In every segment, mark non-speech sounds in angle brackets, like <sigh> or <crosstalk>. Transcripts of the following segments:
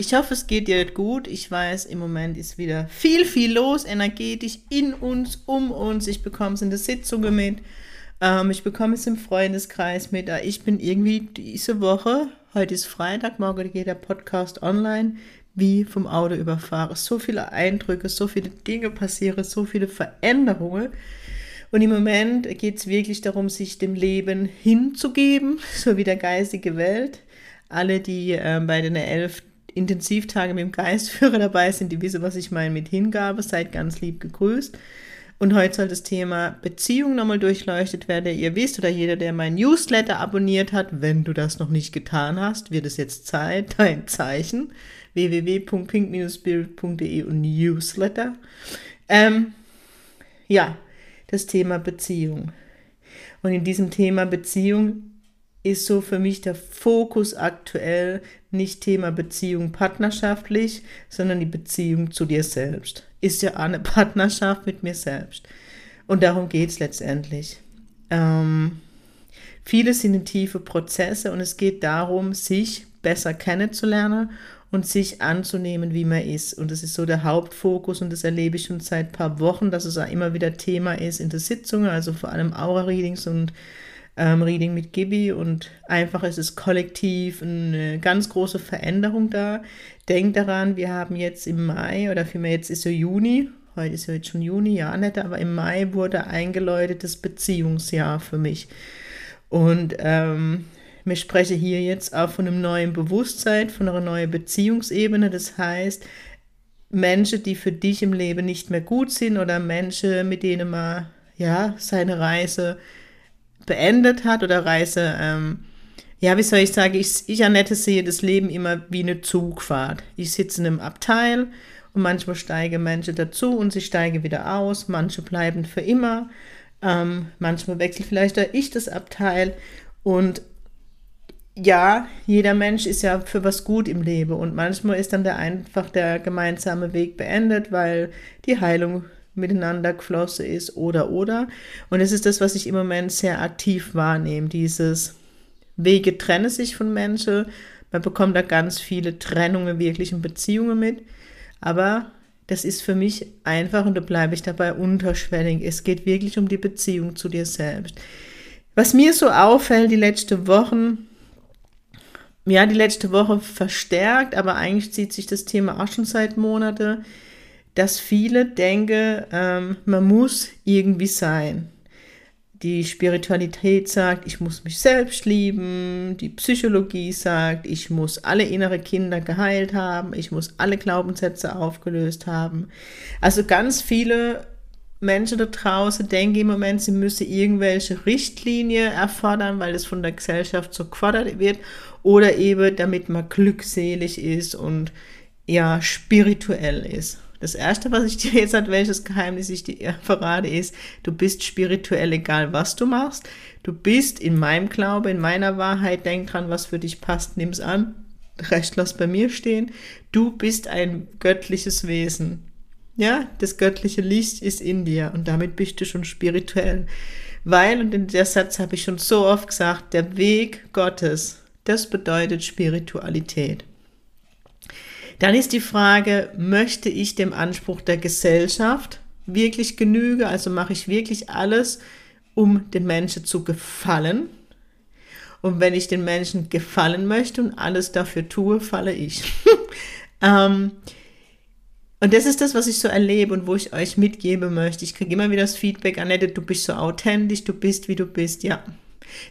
Ich hoffe, es geht dir gut. Ich weiß, im Moment ist wieder viel, viel los, energetisch in uns, um uns. Ich bekomme es in der Sitzung mit. Ähm, ich bekomme es im Freundeskreis mit. Äh, ich bin irgendwie diese Woche, heute ist Freitag, morgen geht der Podcast online, wie vom Auto überfahre. So viele Eindrücke, so viele Dinge passieren, so viele Veränderungen. Und im Moment geht es wirklich darum, sich dem Leben hinzugeben, <laughs> so wie der geistige Welt. Alle, die äh, bei den elf Intensivtage mit dem Geistführer dabei sind, die wissen, was ich meine mit Hingabe. Seid ganz lieb gegrüßt. Und heute soll das Thema Beziehung nochmal durchleuchtet werden. Ihr wisst oder jeder, der mein Newsletter abonniert hat, wenn du das noch nicht getan hast, wird es jetzt Zeit, <laughs> dein Zeichen. www.pink-spirit.de und Newsletter. Ähm, ja, das Thema Beziehung. Und in diesem Thema Beziehung ist so für mich der Fokus aktuell nicht Thema Beziehung partnerschaftlich, sondern die Beziehung zu dir selbst. Ist ja eine <laughs> Partnerschaft mit mir selbst. Und darum geht es letztendlich. Ähm, viele sind in tiefe Prozesse und es geht darum, sich besser kennenzulernen und sich anzunehmen, wie man ist. Und das ist so der Hauptfokus und das erlebe ich schon seit ein paar Wochen, dass es auch immer wieder Thema ist in der Sitzung, also vor allem Aura-Readings und ähm, Reading mit Gibi und einfach ist es kollektiv eine ganz große Veränderung da. Denkt daran, wir haben jetzt im Mai oder vielmehr jetzt ist ja Juni, heute ist ja jetzt schon Juni, ja nicht, aber im Mai wurde eingeläutet das Beziehungsjahr für mich. Und ähm, ich spreche hier jetzt auch von einem neuen Bewusstsein, von einer neuen Beziehungsebene. Das heißt, Menschen, die für dich im Leben nicht mehr gut sind oder Menschen, mit denen man ja seine Reise beendet hat oder Reise, ähm, ja, wie soll ich sagen, ich, ich Annette sehe das Leben immer wie eine Zugfahrt. Ich sitze in einem Abteil und manchmal steigen Menschen dazu und sie steigen wieder aus, manche bleiben für immer, ähm, manchmal wechselt vielleicht auch ich das Abteil. Und ja, jeder Mensch ist ja für was gut im Leben. Und manchmal ist dann der einfach der gemeinsame Weg beendet, weil die Heilung miteinander geflossen ist oder oder. Und es ist das, was ich im Moment sehr aktiv wahrnehme, dieses Wege trennen sich von Menschen. Man bekommt da ganz viele Trennungen wirklich in Beziehungen mit. Aber das ist für mich einfach und da bleibe ich dabei unterschwellig. Es geht wirklich um die Beziehung zu dir selbst. Was mir so auffällt, die letzten Wochen, ja, die letzte Woche verstärkt, aber eigentlich zieht sich das Thema auch schon seit Monaten, dass viele denken, ähm, man muss irgendwie sein. Die Spiritualität sagt, ich muss mich selbst lieben. Die Psychologie sagt, ich muss alle innere Kinder geheilt haben. Ich muss alle Glaubenssätze aufgelöst haben. Also ganz viele Menschen da draußen denken im Moment, sie müssen irgendwelche Richtlinien erfordern, weil es von der Gesellschaft so gefordert wird. Oder eben, damit man glückselig ist und ja, spirituell ist. Das erste, was ich <laughs> dir jetzt sage, welches Geheimnis ich dir <laughs> verrate, ist, du bist spirituell, egal was du machst. Du bist in meinem Glaube, in meiner Wahrheit. Denk dran, was für dich passt, nimm's an. Recht lass bei mir stehen. Du bist ein göttliches Wesen. Ja, das göttliche Licht ist in dir und damit bist du schon spirituell. Weil, und in der Satz habe ich schon so oft gesagt, der Weg Gottes, das bedeutet Spiritualität. Dann ist die Frage, möchte ich dem Anspruch der Gesellschaft wirklich genüge? Also mache ich wirklich alles, um den Menschen zu gefallen? Und wenn ich den Menschen gefallen möchte und alles dafür tue, falle ich. <laughs> ähm, und das ist das, was ich so erlebe und wo ich euch mitgeben möchte. Ich kriege immer wieder das Feedback, Annette, du bist so authentisch, du bist, wie du bist. Ja,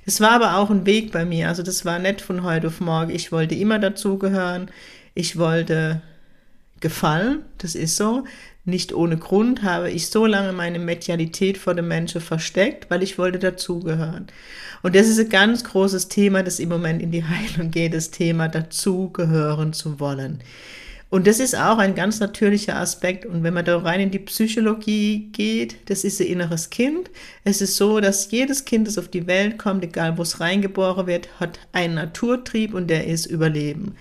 das war aber auch ein Weg bei mir. Also das war nicht von heute auf morgen. Ich wollte immer dazugehören. Ich wollte gefallen, das ist so. Nicht ohne Grund habe ich so lange meine Medialität vor dem Menschen versteckt, weil ich wollte dazugehören. Und das ist ein ganz großes Thema, das im Moment in die Heilung geht, das Thema dazugehören zu wollen. Und das ist auch ein ganz natürlicher Aspekt. Und wenn man da rein in die Psychologie geht, das ist ein inneres Kind. Es ist so, dass jedes Kind, das auf die Welt kommt, egal wo es reingeboren wird, hat einen Naturtrieb und der ist Überleben.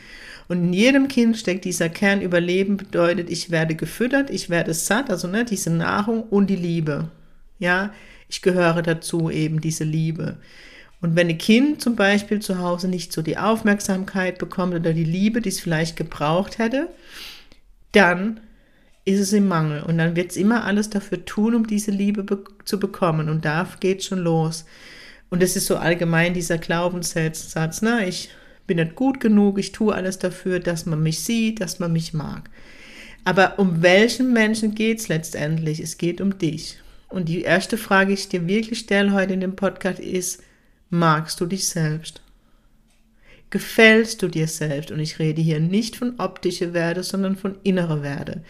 Und in jedem Kind steckt dieser Kern Überleben, bedeutet, ich werde gefüttert, ich werde satt, also ne, diese Nahrung und die Liebe. Ja, ich gehöre dazu eben diese Liebe. Und wenn ein Kind zum Beispiel zu Hause nicht so die Aufmerksamkeit bekommt oder die Liebe, die es vielleicht gebraucht hätte, dann ist es im Mangel. Und dann wird es immer alles dafür tun, um diese Liebe be zu bekommen. Und da geht schon los. Und das ist so allgemein dieser Glaubenssatz, ne? Ich bin nicht gut genug, ich tue alles dafür, dass man mich sieht, dass man mich mag. Aber um welchen Menschen geht es letztendlich? Es geht um dich. Und die erste Frage, die ich dir wirklich stelle heute in dem Podcast ist, Magst du dich selbst? Gefällst du dir selbst? Und ich rede hier nicht von optische Werte, sondern von innere Werte.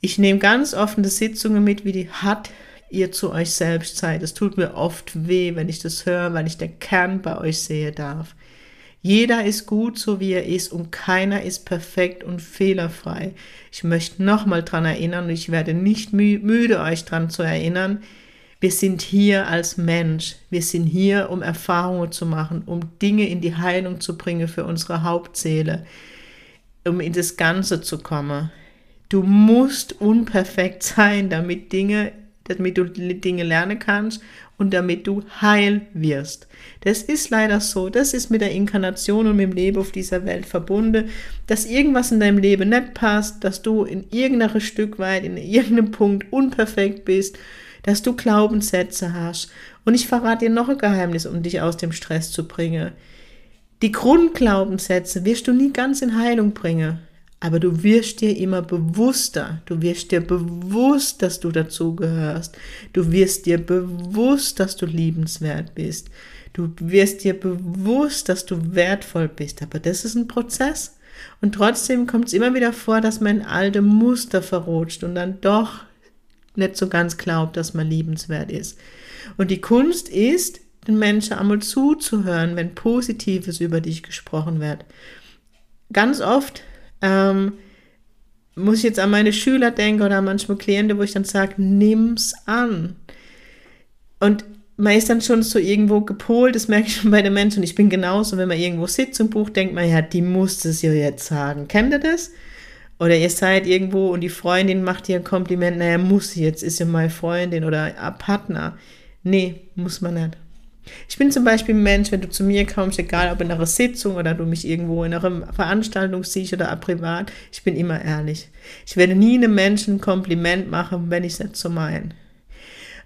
Ich nehme ganz offene Sitzungen mit, wie die hat ihr zu euch selbst seid. Es tut mir oft weh, wenn ich das höre, weil ich den Kern bei euch sehe darf. Jeder ist gut, so wie er ist, und keiner ist perfekt und fehlerfrei. Ich möchte nochmal dran erinnern, und ich werde nicht müde, euch dran zu erinnern, wir sind hier als Mensch. Wir sind hier, um Erfahrungen zu machen, um Dinge in die Heilung zu bringen für unsere Hauptseele, um in das Ganze zu kommen. Du musst unperfekt <laughs> sein, damit Dinge, damit du Dinge lernen kannst und damit du heil wirst. Das ist leider so. Das ist mit der Inkarnation und mit dem Leben auf dieser Welt verbunden, dass irgendwas in deinem Leben nicht passt, dass du in irgendeinem Stück weit, in irgendeinem Punkt unperfekt bist dass du Glaubenssätze hast. Und ich verrate dir noch ein Geheimnis, um dich aus dem Stress zu bringen. Die Grundglaubenssätze wirst du nie ganz in Heilung bringen, aber du wirst dir immer bewusster. Du wirst dir bewusst, dass du dazugehörst. Du wirst dir bewusst, dass du liebenswert bist. Du wirst dir bewusst, dass du wertvoll bist. Aber das ist ein Prozess. Und trotzdem kommt es immer wieder vor, dass man alte Muster verrutscht und dann doch nicht so ganz glaubt, dass man liebenswert ist. Und die Kunst ist, den Menschen einmal zuzuhören, wenn Positives über dich gesprochen wird. Ganz oft ähm, muss ich jetzt an meine Schüler denken oder manchmal Klienten, wo ich dann sage, nimm's an. Und man ist dann schon so irgendwo gepolt, das merke ich schon bei den Menschen. Ich bin genauso, wenn man irgendwo sitzt und bucht, denkt man, ja, die muss es ja jetzt sagen. Kennt ihr das? Oder ihr seid irgendwo und die Freundin macht dir ein Kompliment, naja, muss jetzt, ist ja meine Freundin oder Partner. Nee, muss man nicht. Ich bin zum Beispiel ein Mensch, wenn du zu mir kommst, egal ob in einer Sitzung oder du mich irgendwo in einer Veranstaltung siehst oder privat, ich bin immer ehrlich. Ich werde nie einem Menschen ein Kompliment machen, wenn ich es nicht so meine.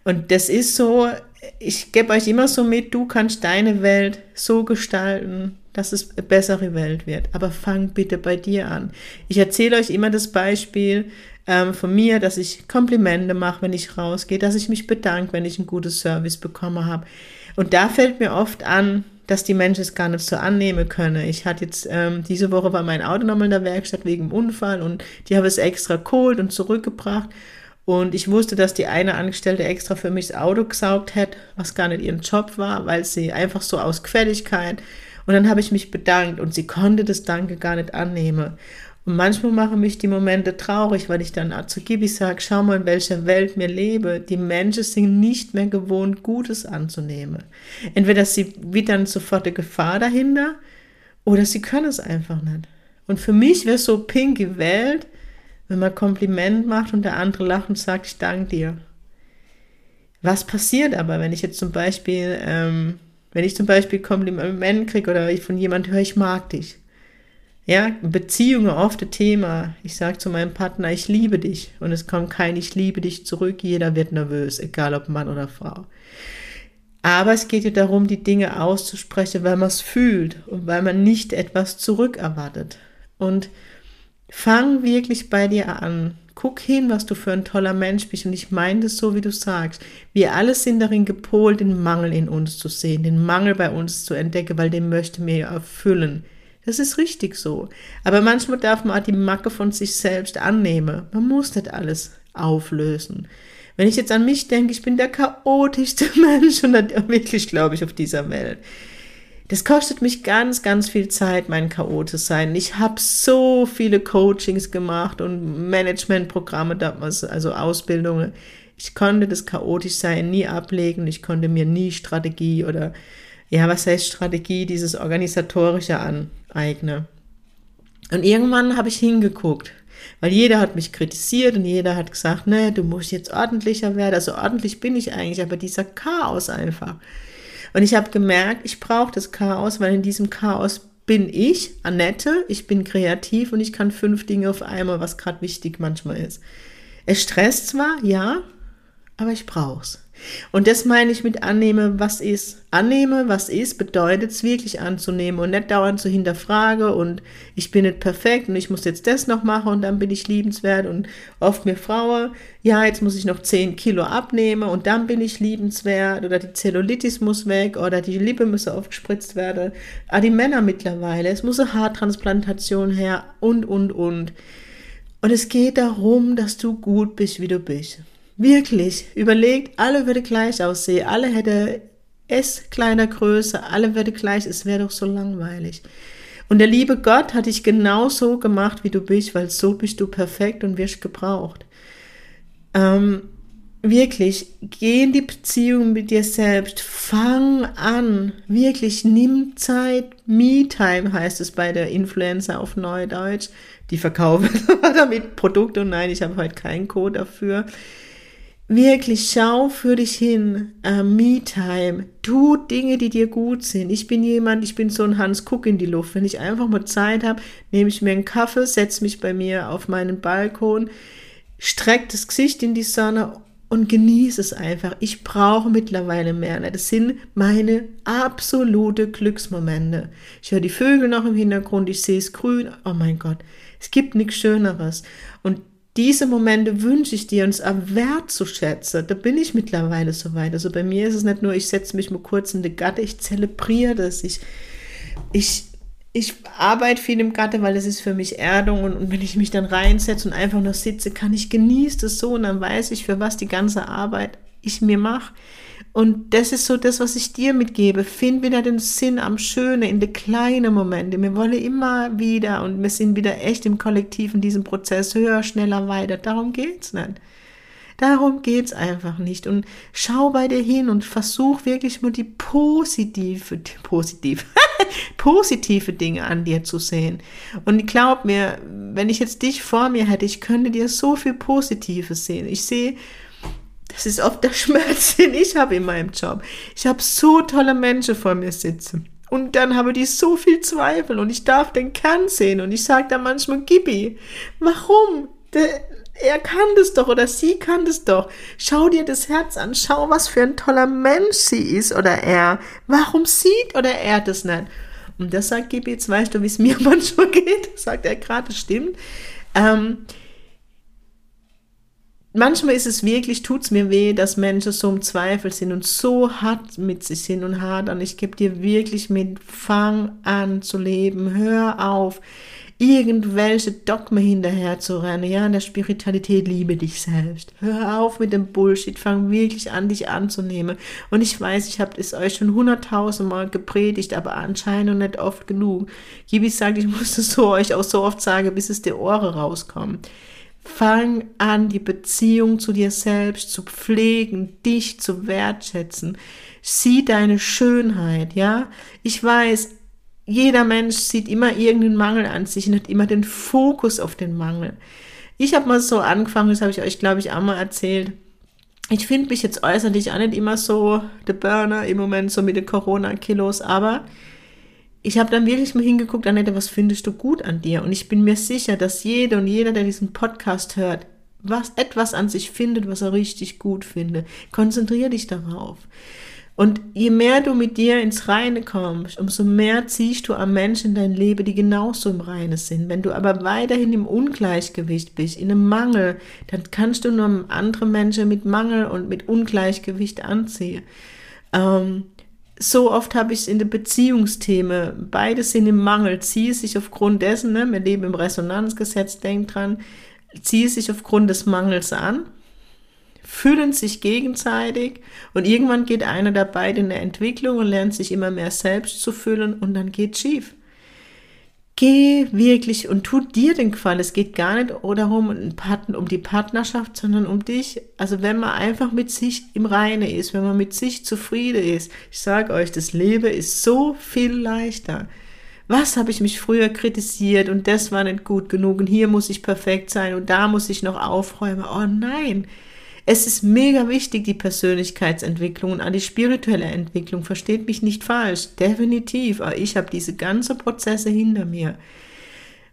Und das ist so, ich gebe euch immer so mit, du kannst deine Welt so gestalten, dass es eine bessere Welt wird. Aber fang bitte bei dir an. Ich erzähle euch immer das Beispiel ähm, von mir, dass ich Komplimente mache, wenn ich rausgehe, dass ich mich bedanke, wenn ich ein gutes Service bekommen habe. Und da fällt mir oft an, dass die Menschen es gar nicht so annehmen können. Ich hatte jetzt, ähm, diese Woche war mein Auto nochmal in der Werkstatt wegen dem Unfall und die haben es extra geholt und zurückgebracht. Und ich wusste, dass die eine Angestellte extra für mich das Auto gesaugt hat, was gar nicht ihren Job war, weil sie einfach so aus Gefälligkeit und dann habe ich mich bedankt und sie konnte das Danke gar nicht annehmen. Und manchmal machen mich die Momente traurig, weil ich dann zu Gibi sage, schau mal, in welcher Welt mir lebe. Die Menschen sind nicht mehr gewohnt, Gutes anzunehmen. Entweder sie wird dann sofort eine Gefahr dahinter oder sie können es einfach nicht. Und für mich wäre so pinke Welt, wenn man Kompliment macht und der andere lacht und sagt, ich danke dir. Was passiert aber, wenn ich jetzt zum Beispiel ähm, wenn ich zum Beispiel Kompliment kriege oder ich von jemandem höre, ich mag dich. Ja, Beziehungen oft ein Thema. Ich sage zu meinem Partner, ich liebe dich. Und es kommt kein Ich liebe dich zurück. Jeder wird nervös, egal ob Mann oder Frau. Aber es geht ja darum, die Dinge auszusprechen, weil man es fühlt und weil man nicht etwas zurückerwartet. Und fang wirklich bei dir an. Guck hin, was du für ein toller Mensch bist. Und ich meine das so, wie du sagst. Wir alle sind darin gepolt, den Mangel in uns zu sehen, den Mangel bei uns zu entdecken, weil den möchte mir ja erfüllen. Das ist richtig so. Aber manchmal darf man auch die Macke von sich selbst annehmen. Man muss nicht alles auflösen. Wenn ich jetzt an mich denke, ich bin der chaotischste <laughs> Mensch und wirklich, glaube ich, auf dieser Welt. das kostet mich ganz, ganz viel Zeit, mein zu sein. Ich habe so viele Coachings gemacht und Managementprogramme also Ausbildungen. Ich konnte das chaotisch sein nie ablegen. Ich konnte mir nie Strategie oder, ja, was heißt Strategie, dieses organisatorische aneignen. Und irgendwann habe ich hingeguckt, weil jeder hat mich kritisiert und jeder hat gesagt, ne, du musst jetzt ordentlicher werden. Also ordentlich bin ich eigentlich, aber dieser Chaos einfach. Und ich habe gemerkt, ich brauche das Chaos, weil in diesem Chaos bin ich, Annette, ich bin kreativ und ich kann fünf Dinge auf einmal, was gerade wichtig manchmal ist. Es stresst zwar, ja, aber ich brauch's. Und das meine ich mit annehme, was ist. Annehme, was ist, bedeutet es wirklich anzunehmen und nicht dauernd zu hinterfragen und ich bin nicht perfekt und ich muss jetzt das noch machen und dann bin ich liebenswert und oft mir Frauen, ja, jetzt muss ich noch 10 Kilo abnehmen und dann bin ich liebenswert oder die Zellulitis muss weg oder die Lippe muss aufgespritzt werden. Ah, die Männer mittlerweile, es muss eine Haartransplantation her und, und, und. Und es geht darum, dass du gut bist, wie du bist. Wirklich, überlegt, alle würde gleich aussehen, alle hätte S kleiner Größe, alle würde gleich, es wäre doch so langweilig. Und der liebe Gott hat dich genau so gemacht, wie du bist, weil so bist du perfekt und wirst gebraucht. Ähm, wirklich, geh in die Beziehung mit dir selbst, fang an, wirklich, nimm Zeit, Me-Time heißt es bei der Influencer auf Neudeutsch, die verkaufen <laughs> damit Produkte und nein, ich habe heute keinen Code dafür Wirklich schau für dich hin, äh, Me-Time, tu Dinge, die dir gut sind. Ich bin jemand, ich bin so ein Hans Kuck in die Luft. Wenn ich einfach mal Zeit habe, nehme ich mir einen Kaffee, setze mich bei mir auf meinen Balkon, strecke das Gesicht in die Sonne und genieße es einfach. Ich brauche mittlerweile mehr. Ne? Das sind meine absolute Glücksmomente. Ich höre die Vögel noch im Hintergrund, ich sehe es grün. Oh mein Gott, es gibt nichts Schöneres. Und diese Momente wünsche ich dir und es wertzuschätzen. Da bin ich mittlerweile so weit. Also bei mir ist es nicht nur, ich setze mich mal kurz in die Gatte, ich zelebriere das. Ich, ich, ich arbeite viel im Gatte, weil das ist für mich Erdung und, und wenn ich mich dann reinsetze und einfach nur sitze, kann ich genieße das so und dann weiß ich, für was die ganze Arbeit ich mir mache. Und das ist so das, was ich dir mitgebe. Find wieder den Sinn am Schönen in den kleinen Momenten. Wir wollen immer wieder und wir sind wieder echt im Kollektiv in diesem Prozess höher, schneller, weiter. Darum geht's nicht. Darum geht's einfach nicht. Und schau bei dir hin und versuch wirklich mal die positive, positiv, <laughs> positive Dinge an dir zu sehen. Und glaub mir, wenn ich jetzt dich vor mir hätte, ich könnte dir so viel Positives sehen. Ich sehe das ist oft der <laughs> Schmerz, den ich habe in meinem Job. Ich habe so tolle Menschen vor mir sitzen. Und dann habe die so viel Zweifel und ich darf den Kern sehen und ich sage da manchmal, Gibi, warum? Der, er kann das doch oder sie kann das doch. Schau dir das Herz an, schau, was für ein toller Mensch sie ist oder er. Warum sieht oder er das nicht? Und das sagt Gibi, jetzt weißt du, wie es mir <laughs> manchmal geht, sagt er gerade, stimmt. Ähm, manchmal ist es wirklich, tut's mir weh, dass Menschen so im Zweifel sind und so hart mit sich sind und hart. Und ich gebe dir wirklich mit, fang an zu leben, hör auf, irgendwelche Dogmen hinterher zu rennen. Ja, in der Spiritualität liebe dich selbst. Hör auf mit dem Bullshit, fang wirklich an, dich anzunehmen. Und ich weiß, ich habe es euch schon hunderttausendmal gepredigt, aber anscheinend nicht oft genug. Gibi sagt, ich muss es so euch auch so oft sagen, bis es der Ohren rauskommt. Fang an, die Beziehung zu dir selbst zu pflegen, dich zu wertschätzen. Sieh deine Schönheit, ja? Ich weiß, jeder Mensch sieht immer irgendeinen Mangel an sich und hat immer den Fokus auf den Mangel. Ich habe mal so angefangen, das habe ich euch, glaube ich, auch mal erzählt. Ich finde mich jetzt äußerlich auch nicht immer so der Burner im Moment, so mit den Corona-Kilos, aber ich habe dann wirklich mal hingeguckt, Annette, was findest du gut an dir? Und ich bin mir sicher, dass jede und jeder, der diesen Podcast hört, was etwas an sich findet, was er richtig gut findet. Konzentriere dich darauf. Und je mehr du mit dir ins Reine kommst, umso mehr ziehst du am Menschen in dein Leben, die genauso im Reine sind. Wenn du aber weiterhin im Ungleichgewicht bist, in einem Mangel, dann kannst du nur andere Menschen mit Mangel und mit Ungleichgewicht anziehen. Ähm, so oft habe ich es in der Beziehungsthemen, beide sind im Mangel, ziehe sich aufgrund dessen, ne, wir leben im Resonanzgesetz, denk dran, ziehe sich aufgrund des Mangels an, füllen sich gegenseitig und irgendwann geht einer dabei in der Entwicklung und lernt sich immer mehr selbst zu füllen und dann geht schief. Geh wirklich und tu dir den Gefallen. Es geht gar nicht darum, um die Partnerschaft, sondern um dich. Also wenn man einfach mit sich im Reine ist, wenn man mit sich zufrieden ist. Ich sage euch, das Leben ist so viel leichter. Was habe ich mich früher kritisiert und das war nicht gut genug und hier muss ich perfekt sein und da muss ich noch aufräumen. Oh nein, es ist mega wichtig, die Persönlichkeitsentwicklung und auch die spirituelle Entwicklung. Versteht mich nicht falsch. Definitiv. Aber ich habe diese ganzen Prozesse hinter mir.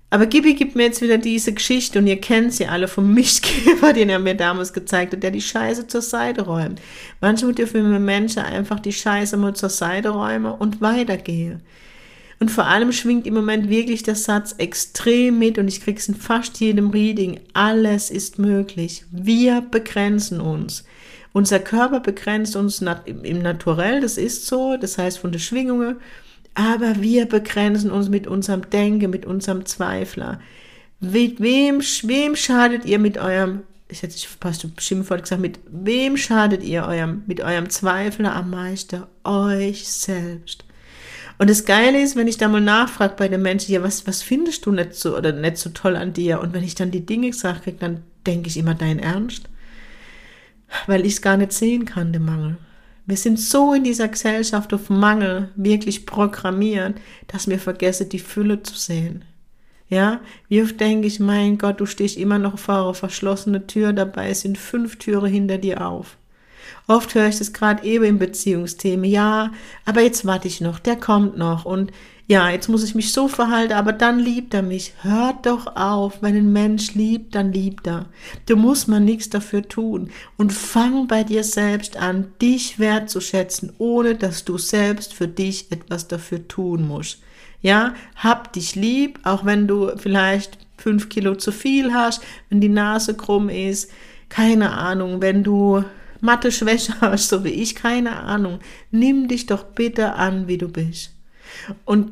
Aber Gibi gibt mir jetzt wieder diese Geschichte und ihr kennt sie alle vom <laughs> Mischgeber, den er mir damals gezeigt hat, der die Scheiße zur Seite räumt. Manchmal dürfen wir Menschen einfach die Scheiße mal zur Seite räumen und weitergehen. Und vor allem schwingt im Moment wirklich der Satz extrem mit und ich krieg's in fast jedem Reading. Alles ist möglich. Wir begrenzen uns. Unser Körper begrenzt uns im Naturell, das ist so, das heißt von der Schwingungen, aber wir begrenzen uns mit unserem Denken, mit unserem Zweifler. Mit wem, wem schadet ihr mit eurem, ich hätte fast Schimpfwort gesagt, mit wem schadet ihr eurem, mit eurem Zweifler am meisten? Euch selbst. Und das Geile ist, wenn ich da mal nachfrage bei den Menschen, ja, was, was findest du nicht so oder nicht so toll an dir? Und wenn ich dann die Dinge gesagt kriege, dann denke ich immer, dein Ernst? Weil ich es gar nicht sehen kann, den Mangel. Wir sind so in dieser Gesellschaft auf Mangel wirklich programmiert, dass wir vergessen, die Fülle zu sehen. Ja, wie oft denke ich, mein Gott, du stehst immer noch vor einer verschlossenen Tür, dabei sind fünf Türen hinter dir auf. Oft höre ich das gerade eben im Beziehungsthemen. Ja, aber jetzt warte ich noch, der kommt noch und ja, jetzt muss ich mich so verhalten, aber dann liebt er mich. Hört doch auf, wenn ein Mensch liebt, dann liebt er. Du musst mal nichts dafür tun und fang bei dir selbst an, dich wertzuschätzen, ohne dass du selbst für dich etwas dafür tun musst. Ja, hab dich lieb, auch wenn du vielleicht fünf Kilo zu viel hast, wenn die Nase krumm ist, keine Ahnung, wenn du Mathe-Schwäche hast, so wie ich, keine Ahnung. Nimm dich doch bitte an, wie du bist. Und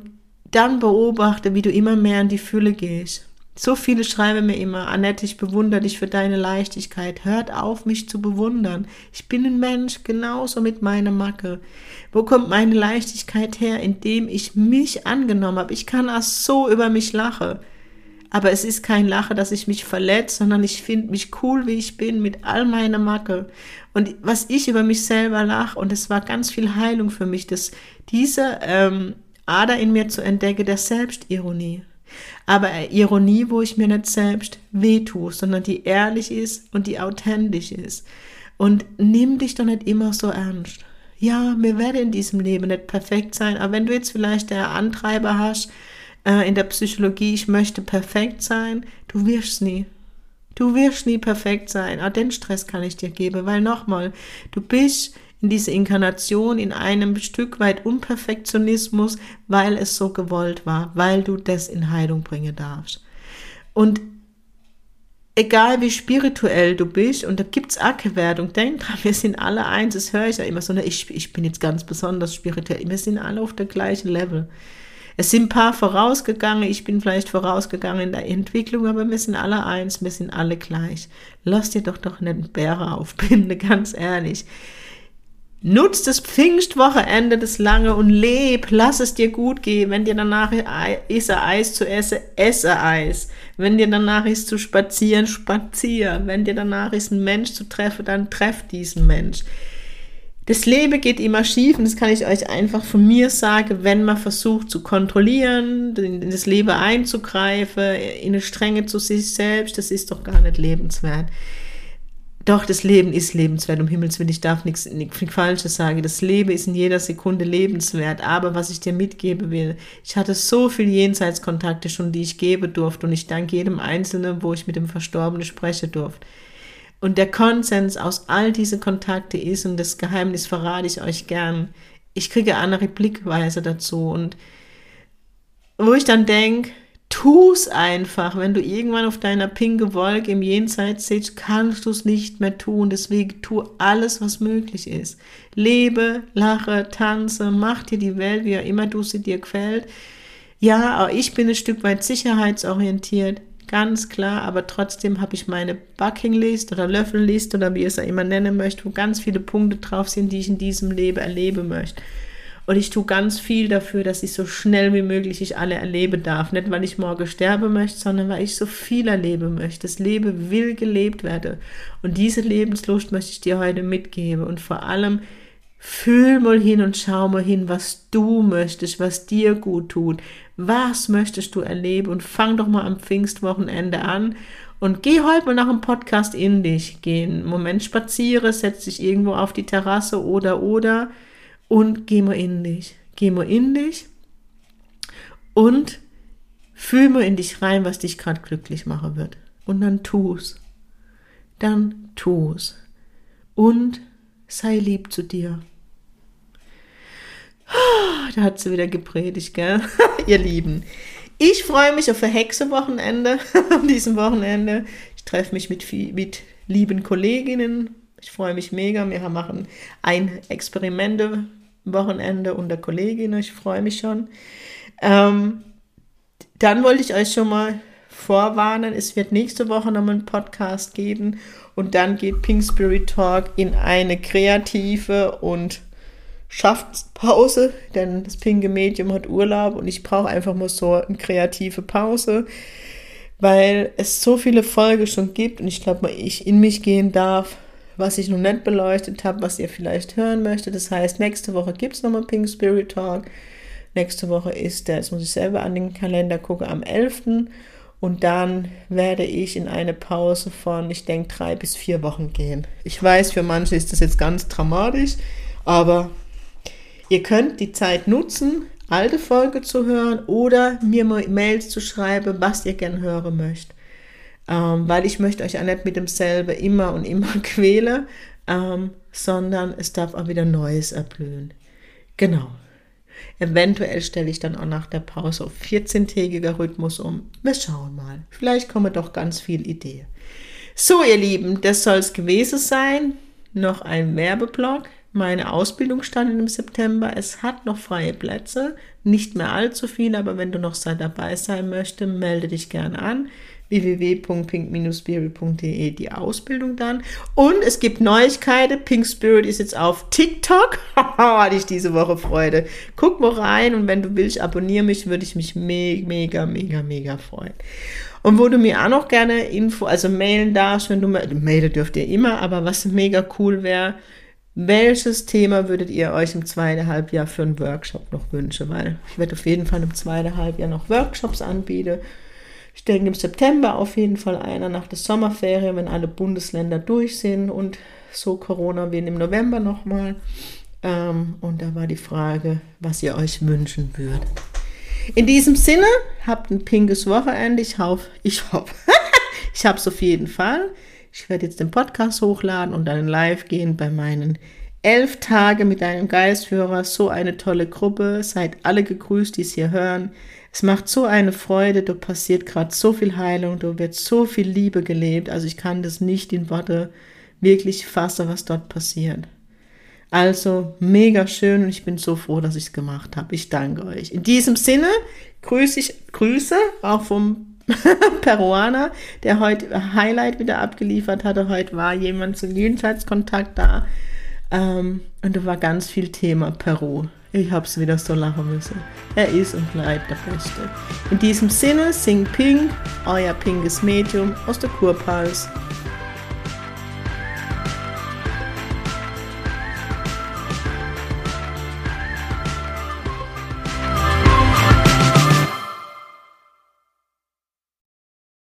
dann beobachte, wie du immer mehr in die Fülle gehst. So viele schreiben mir immer, Annette, ich bewundere dich für deine Leichtigkeit. Hört auf, mich zu bewundern. Ich bin ein Mensch, genauso mit meiner Macke. Wo kommt meine Leichtigkeit her? Indem ich mich angenommen habe. Ich kann auch so über mich lachen. Aber es ist kein Lachen, dass ich mich verletze, sondern ich finde mich cool, wie ich bin, mit all meiner Macke. Und was ich über mich selber lache, und es war ganz viel Heilung für mich, dass diese ähm, Ader in mir zu entdecken, der Selbstironie. Aber Ironie, wo ich mir nicht selbst wehtue, sondern die ehrlich ist und die authentisch ist. Und nimm dich doch nicht immer so ernst. Ja, wir werden in diesem Leben nicht perfekt sein, aber wenn du jetzt vielleicht der Antreiber hast, äh, in der Psychologie, ich möchte perfekt sein, du wirst nie. Du wirst nie perfekt sein. Auch den Stress kann ich dir geben, weil nochmal, du bist in dieser Inkarnation in einem Stück weit Unperfektionismus, weil es so gewollt war, weil du das in Heilung bringen darfst. Und egal wie spirituell du bist, und da gibt's auch keine Wertung, denk dran, wir sind alle eins, das höre ich ja immer so, ne, ich, ich bin jetzt ganz besonders spirituell, wir sind alle auf der gleichen Level. Es sind ein paar vorausgegangen, ich bin vielleicht vorausgegangen in der Entwicklung, aber wir sind alle eins, wir sind alle gleich. Lass dir doch doch nicht einen Bären aufbinden, <laughs> ganz ehrlich. Nutz das Pfingstwochenende, das lange und leb, lass es dir gut gehen. Wenn dir danach ist Eis zu essen, esse Eis. Wenn dir danach ist zu spazieren, spazier. Wenn dir danach ist ein Mensch zu treffen, dann treff diesen Mensch. Das Leben geht immer schief und das kann ich euch einfach von mir sagen, wenn man versucht zu kontrollieren, in das Leben einzugreifen, in eine Strenge zu sich selbst, das ist doch gar nicht lebenswert. Doch, das Leben ist lebenswert, um Himmels Willen, ich darf nichts, Falsches sagen. Das Leben ist in jeder Sekunde lebenswert. Aber was ich dir mitgeben will, ich hatte so viel Jenseitskontakte schon, die ich geben durfte. Und ich danke jedem Einzelnen, wo ich mit dem Verstorbenen sprechen durfte. Und der Konsens aus all diese Kontakte ist, und das Geheimnis verrate ich euch gern, ich kriege andere Blickweise dazu und wo ich dann denke, tu's einfach. Wenn du irgendwann auf deiner pinke Wolke im Jenseits sitzt, kannst du es nicht mehr tun. Deswegen tu alles, was möglich ist. Lebe, lache, tanze, mach dir die Welt, wie auch immer du sie dir gefällt. Ja, auch ich bin ein Stück weit sicherheitsorientiert ganz klar, aber trotzdem habe ich meine Bucking-List oder Löffellist oder wie ihr es auch immer nennen möchte, wo ganz viele Punkte drauf sind, die ich in diesem Leben erleben möchte. Und ich tue ganz viel dafür, dass ich so schnell wie möglich ich alle erleben darf. Nicht, weil ich morgen sterben möchte, sondern weil ich so viel erleben möchte. Das Leben will gelebt werden. Und diese Lebenslust möchte ich dir heute mitgeben. Und vor allem, fühl mal hin und schau mal hin, was du möchtest, was dir gut tut. Was möchtest du erleben? Und fang doch mal am Pfingstwochenende an und geh heute mal nach dem Podcast in dich. Geh einen Moment spazieren, setz dich irgendwo auf die Terrasse oder, oder und geh mal in dich. Geh mal in dich und fühl mal in dich rein, was dich gerade glücklich machen wird. Und dann tu's. Dann tu's. Und sei lieb zu dir. Da hat sie wieder gepredigt, gell? <laughs> Ihr Lieben. Ich freue mich auf ein Hexewochenende <laughs> an diesem Wochenende. Ich treffe mich mit, mit lieben Kolleginnen. Ich freue mich mega. Wir machen ein Experimente Wochenende unter Kolleginnen. Ich freue mich schon. Ähm, dann wollte ich euch schon mal vorwarnen, es wird nächste Woche noch einen Podcast geben und dann geht Pink Spirit Talk in eine kreative und Schaffenspause, denn das pinke Medium hat Urlaub und ich brauche einfach mal so eine kreative Pause, weil es so viele Folgen schon gibt und ich glaube, ich in mich gehen darf was ich noch nicht beleuchtet habe, was ihr vielleicht hören möchtet. Das heißt, nächste Woche gibt es nochmal Pink Spirit Talk. Nächste Woche ist der, jetzt muss ich selber an den Kalender gucken, am 11. Und dann werde ich in eine Pause von, ich denke, drei bis vier Wochen gehen. Ich weiß, für manche ist das jetzt ganz dramatisch, aber ihr könnt die Zeit nutzen, alte Folge zu hören oder mir Mails zu schreiben, was ihr gern hören möchtet ähm, weil ich möchte euch auch nicht mit demselben immer und immer <laughs> quälen, ähm, sondern es darf auch wieder Neues erblühen. Genau. Eventuell stelle ich dann auch nach der Pause auf 14-tägiger Rhythmus um. Wir schauen mal. Vielleicht kommen doch ganz viele Ideen. So, ihr Lieben, das soll es gewesen sein. Noch ein Werbeblock. Meine Ausbildung stand im September. Es hat noch freie Plätze. Nicht mehr allzu viele, aber wenn du noch dabei sein möchtest, melde dich gerne an www.pink-spirit.de die Ausbildung dann. Und es gibt Neuigkeiten. Pink Spirit ist jetzt auf TikTok. <laughs> Hatte ich diese Woche Freude. Guck mal rein und wenn du willst, abonniere mich, würde ich mich mega, mega, mega, mega freuen. Und wo du mir auch noch gerne Info, also mailen darfst, wenn du mailen dürft ihr immer, aber was mega cool wäre, welches Thema würdet ihr euch im zweiten Halbjahr für einen Workshop noch wünschen? Weil ich werde auf jeden Fall im zweiten Halbjahr noch Workshops anbieten. Ich denke im September auf jeden Fall einer nach der Sommerferien, wenn alle Bundesländer durch sind und so Corona wie im November nochmal. Ähm, und da war die Frage, was ihr euch wünschen würdet. In diesem Sinne, habt ein pinkes Wochenende. Ich hoffe, ich hoffe, <laughs> ich habe es auf jeden Fall. Ich werde jetzt den Podcast hochladen und dann live gehen bei meinen elf Tage mit einem Geistführer. So eine tolle Gruppe. Seid alle gegrüßt, die es hier hören. Es macht so eine Freude, da passiert gerade so viel Heilung, da wird so viel Liebe gelebt. Also ich kann das nicht in Worte wirklich fassen, was dort passiert. Also mega schön und ich bin so froh, dass ich es gemacht habe. Ich danke euch. In diesem Sinne grüße ich Grüße auch vom <laughs> Peruaner, der heute Highlight wieder abgeliefert hatte. Heute war jemand zum Jenseitskontakt da ähm, und da war ganz viel Thema Peru. Ich hab's wieder so lachen müssen. Er ist und bleibt der Beste. In diesem Sinne, sing Pink, euer pinkes Medium aus der Kurpals.